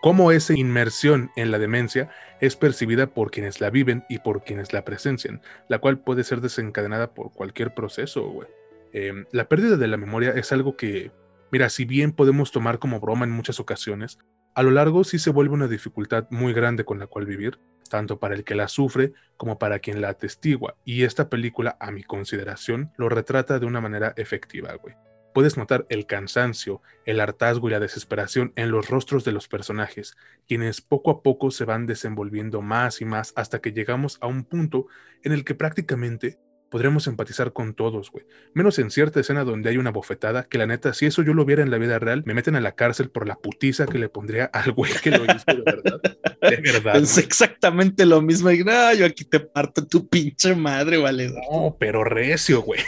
cómo esa inmersión en la demencia es percibida por quienes la viven y por quienes la presencian, la cual puede ser desencadenada por cualquier proceso, em, la pérdida de la memoria es algo que, mira, si bien podemos tomar como broma en muchas ocasiones, a lo largo sí se vuelve una dificultad muy grande con la cual vivir, tanto para el que la sufre como para quien la atestigua, y esta película, a mi consideración, lo retrata de una manera efectiva, güey. Puedes notar el cansancio, el hartazgo y la desesperación en los rostros de los personajes, quienes poco a poco se van desenvolviendo más y más hasta que llegamos a un punto en el que prácticamente podríamos empatizar con todos, güey. Menos en cierta escena donde hay una bofetada, que la neta, si eso yo lo viera en la vida real, me meten a la cárcel por la putiza que le pondría al güey que lo hizo de verdad. De *laughs* verdad. Es exactamente lo mismo. Y, no, yo aquí te parto tu pinche madre, vale. No, pero recio, güey.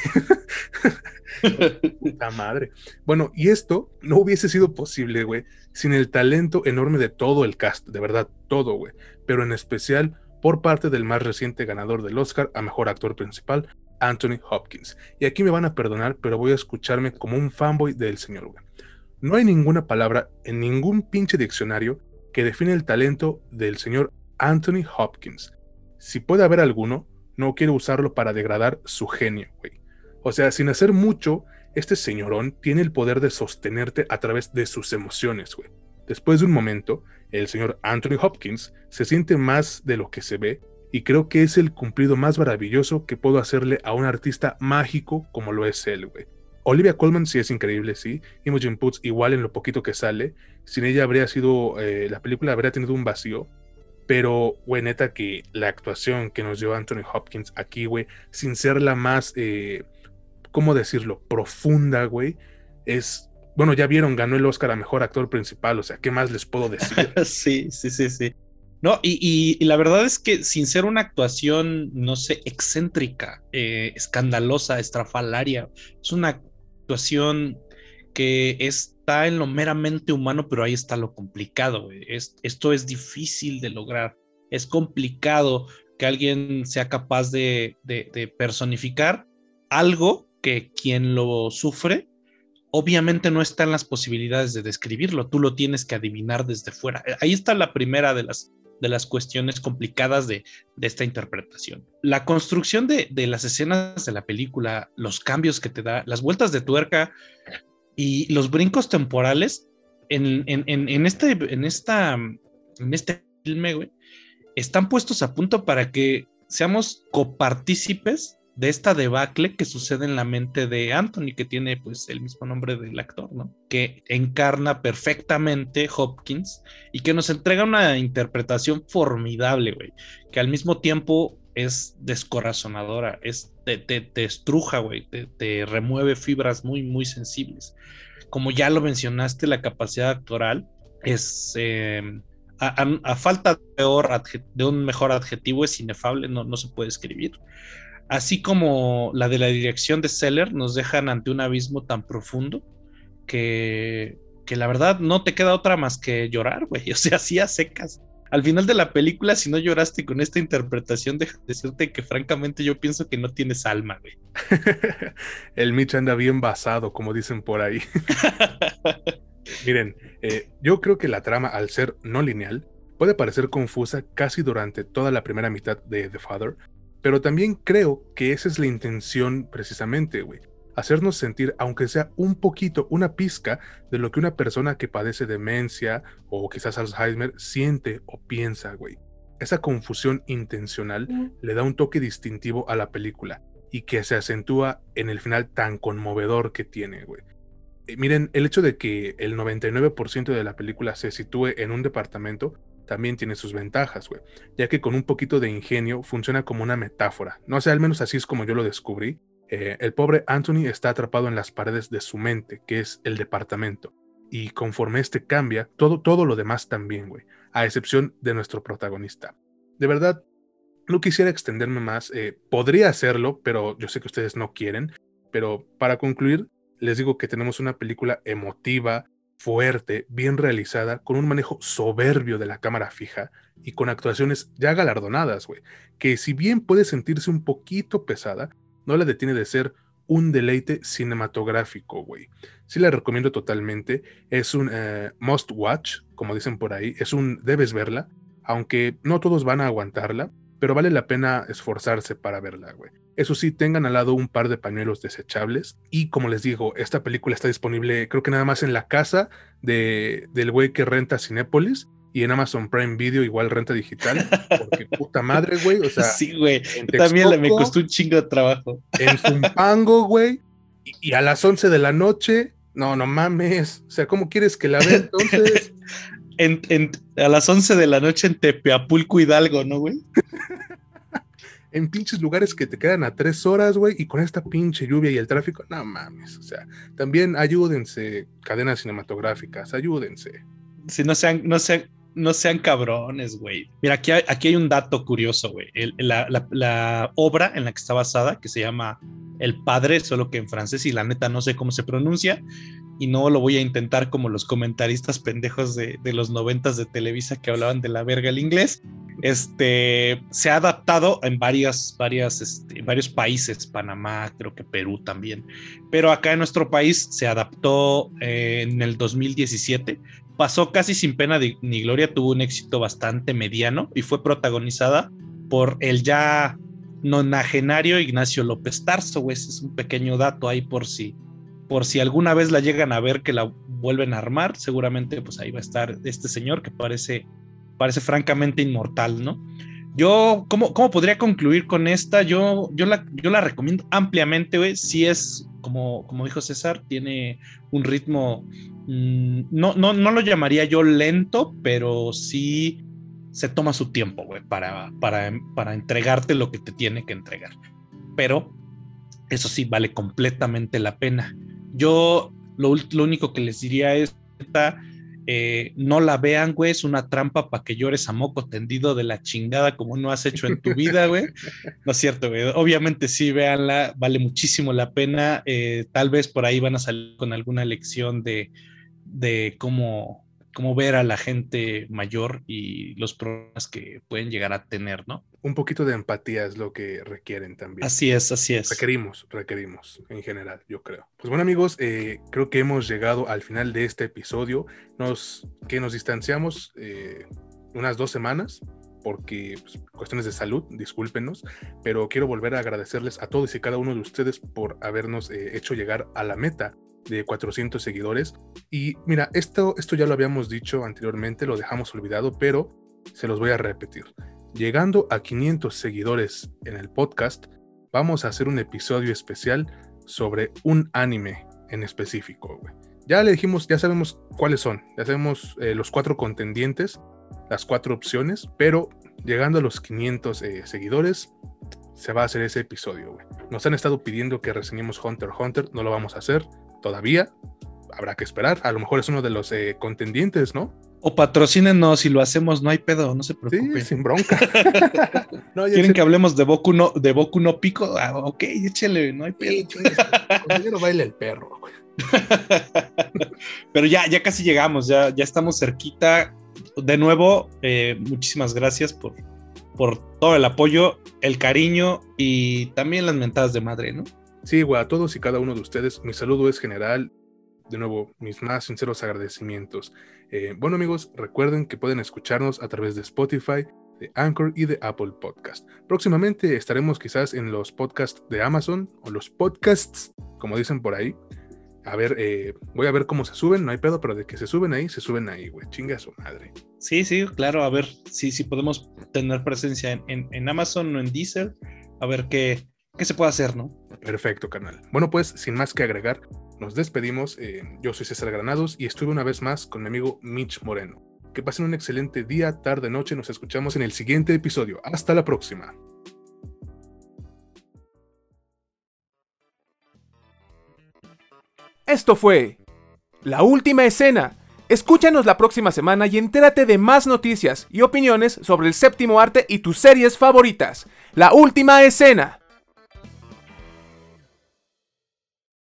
*laughs* Puta madre. Bueno, y esto no hubiese sido posible, güey, sin el talento enorme de todo el cast, de verdad, todo, güey. Pero en especial por parte del más reciente ganador del Oscar a Mejor Actor Principal, Anthony Hopkins. Y aquí me van a perdonar, pero voy a escucharme como un fanboy del señor. No hay ninguna palabra en ningún pinche diccionario que define el talento del señor Anthony Hopkins. Si puede haber alguno, no quiero usarlo para degradar su genio, güey. O sea, sin hacer mucho, este señorón tiene el poder de sostenerte a través de sus emociones, güey Después de un momento, el señor Anthony Hopkins se siente más de lo que se ve y creo que es el cumplido más maravilloso que puedo hacerle a un artista mágico como lo es él, güey. Olivia Colman sí es increíble, sí. Imogen Poots igual en lo poquito que sale. Sin ella habría sido, eh, la película habría tenido un vacío. Pero, güey, neta que la actuación que nos dio Anthony Hopkins aquí, güey, sin ser la más, eh, ¿cómo decirlo? Profunda, güey, es... Bueno, ya vieron, ganó el Oscar a Mejor Actor Principal, o sea, ¿qué más les puedo decir? *laughs* sí, sí, sí, sí. No, y, la verdad es que sin ser una actuación, no sé, excéntrica, eh, escandalosa, estrafalaria, es una actuación que está en lo meramente humano, pero ahí está lo complicado. Es, esto es difícil de lograr. Es complicado que alguien sea capaz de, de personificar algo que quien lo sufre obviamente no está en las posibilidades de describirlo, tú lo tienes que adivinar desde fuera. Ahí está la primera de las de las cuestiones complicadas de, esta interpretación. La construcción de, las escenas de la película, los cambios que te da, las vueltas de tuerca y los brincos temporales en, este, en, esta, en este filme, están puestos a punto para que seamos copartícipes de esta debacle que sucede en la mente de Anthony, que tiene pues el mismo nombre del actor, ¿no? Que encarna perfectamente Hopkins y que nos entrega una interpretación formidable, güey, que al mismo tiempo es descorazonadora, es, te, te, estruja, güey, te, remueve fibras muy, muy sensibles. Como ya lo mencionaste, la capacidad actoral es... Em, a, falta de, de, un mejor adjetivo es inefable, no, no se puede escribir así como la de la dirección de Seller, nos dejan ante un abismo tan profundo que, que la verdad no te queda otra más que llorar, güey. *laughs* O sea, así a secas. Al final de la película, si no lloraste con esta interpretación, deja de decirte que francamente yo pienso que no tienes alma, güey. *laughs* El Mitch anda bien basado, como dicen por ahí. *laughs* Miren, eh, yo creo que la trama, al ser no lineal, puede parecer confusa casi durante toda la primera mitad de The Father, pero también creo que esa es la intención precisamente, güey. Hacernos sentir, aunque sea un poquito, una pizca de lo que una persona que padece demencia o quizás Alzheimer siente o piensa, güey. Esa confusión intencional le da un toque distintivo a la película y que se acentúa en el final tan conmovedor que tiene, güey. Eh, miren, el hecho de que el 99% de la película se sitúe en un departamento también tiene sus ventajas, güey, ya que con un poquito de ingenio funciona como una metáfora. No sé, al menos así es como yo lo descubrí. Eh, el pobre Anthony está atrapado en las paredes de su mente, que es el departamento. Y conforme este cambia, todo, todo lo demás también, güey, a excepción de nuestro protagonista. De verdad, no quisiera extenderme más, eh, podría hacerlo, pero yo sé que ustedes no quieren. Pero para concluir, les digo que tenemos una película emotiva, fuerte, bien realizada, con un manejo soberbio de la cámara fija y con actuaciones ya galardonadas, güey, que si bien puede sentirse un poquito pesada, no la detiene de ser un deleite cinematográfico, güey. Sí la recomiendo totalmente, es un eh, must watch, como dicen por ahí, es un debes verla, aunque no todos van a aguantarla, pero vale la pena esforzarse para verla, güey. Eso sí, tengan al lado un par de pañuelos desechables. Y como les digo, esta película está disponible, creo que nada más en la casa de, del güey que renta Cinépolis y en Amazon Prime Video igual renta digital. Porque *laughs* puta madre, güey. O sea, sí, güey. También me costó un chingo de trabajo. En Zumpango, güey. Y, a las 11 de la noche. No, no mames. O sea, ¿cómo quieres que la vea entonces? *laughs* en, a las 11 de la noche en Tepeapulco Hidalgo, ¿no, güey? *laughs* en pinches lugares que te quedan a tres horas, güey, y con esta pinche lluvia y el tráfico, no mames, o sea, también ayúdense, cadenas cinematográficas, ayúdense. Si no sean, no sean, no sean cabrones, güey. Mira, aquí hay, aquí hay un dato curioso, güey. La, obra en la que está basada, que se llama El Padre, solo que en francés, y la neta no sé cómo se pronuncia, y no lo voy a intentar como los comentaristas pendejos de, los noventas de Televisa que hablaban de la verga el inglés. Este se ha adaptado en varias, varias, este, varios países, Panamá, creo que Perú también. Pero acá en nuestro país se adaptó eh, en el 2017. Pasó casi sin pena ni gloria, tuvo un éxito bastante mediano y fue protagonizada por el ya nonagenario Ignacio López Tarso, Ese es un pequeño dato ahí por si por si alguna vez la llegan a ver que la vuelven a armar, seguramente pues ahí va a estar este señor que parece, parece francamente inmortal, ¿no? Yo, ¿cómo, ¿cómo, podría concluir con esta? Yo, yo, la, yo la recomiendo ampliamente, güey. Si es, como, como dijo César, tiene un ritmo, mmm, no, no, no lo llamaría yo lento, pero sí se toma su tiempo, güey, para, para, para entregarte lo que te tiene que entregar. Pero eso sí, vale completamente la pena. Yo lo, lo único que les diría es, eh, no la vean, güey, es una trampa para que llores a moco tendido de la chingada como no has hecho en tu vida, güey. No es cierto, güey. Obviamente sí, véanla, vale muchísimo la pena. Eh, tal vez por ahí van a salir con alguna lección de, de cómo, cómo ver a la gente mayor y los problemas que pueden llegar a tener, ¿no? Un poquito de empatía es lo que requieren también. Así es, así es. Requerimos, requerimos en general, yo creo. Pues bueno amigos, eh, creo que hemos llegado al final de este episodio. Nos, que nos distanciamos eh, unas dos semanas porque pues, cuestiones de salud, discúlpenos, pero quiero volver a agradecerles a todos y cada uno de ustedes por habernos eh, hecho llegar a la meta de 400 seguidores. Y mira, esto, esto ya lo habíamos dicho anteriormente, lo dejamos olvidado, pero se los voy a repetir. Llegando a 500 seguidores en el podcast, vamos a hacer un episodio especial sobre un anime en específico. Ya le dijimos, ya sabemos cuáles son, ya sabemos eh, los cuatro contendientes, las cuatro opciones, pero llegando a los 500 eh, seguidores, se va a hacer ese episodio. Nos han estado pidiendo que reseñemos Hunter x Hunter, no lo vamos a hacer todavía. Habrá que esperar. A lo mejor es uno de los eh, contendientes, ¿no? O patrocínenos, si lo hacemos, no hay pedo, no se preocupen. Sí, sin bronca. *laughs* no, ¿Quieren que hablemos de Boku no, de Boku no Pico? Ah, ok, échale, no hay pedo. no baila el perro. *laughs* Pero ya, ya casi llegamos, ya, ya estamos cerquita. De nuevo, eh, muchísimas gracias por, por todo el apoyo, el cariño y también las mentadas de madre, ¿no? Sí, a todos y cada uno de ustedes, mi saludo es general. De nuevo, mis más sinceros agradecimientos. Eh, bueno, amigos, recuerden que pueden escucharnos a través de Spotify, de Anchor y de Apple Podcast. Próximamente estaremos quizás en los podcasts de Amazon o los podcasts, como dicen por ahí. A ver, eh, voy a ver cómo se suben, no hay pedo, pero de que se suben ahí, se suben ahí, güey. Chinga su madre. Sí, sí, claro, a ver si sí, podemos tener presencia en, en, Amazon o en Deezer, a ver qué, qué se puede hacer, ¿no? Perfecto, canal. Bueno, pues sin más que agregar, nos despedimos. Eh, yo soy César Granados y estuve una vez más con mi amigo Mitch Moreno. Que pasen un excelente día, tarde, noche. Nos escuchamos en el siguiente episodio. Hasta la próxima. Esto fue La Última Escena. Escúchanos la próxima semana y entérate de más noticias y opiniones sobre el séptimo arte y tus series favoritas. La Última Escena.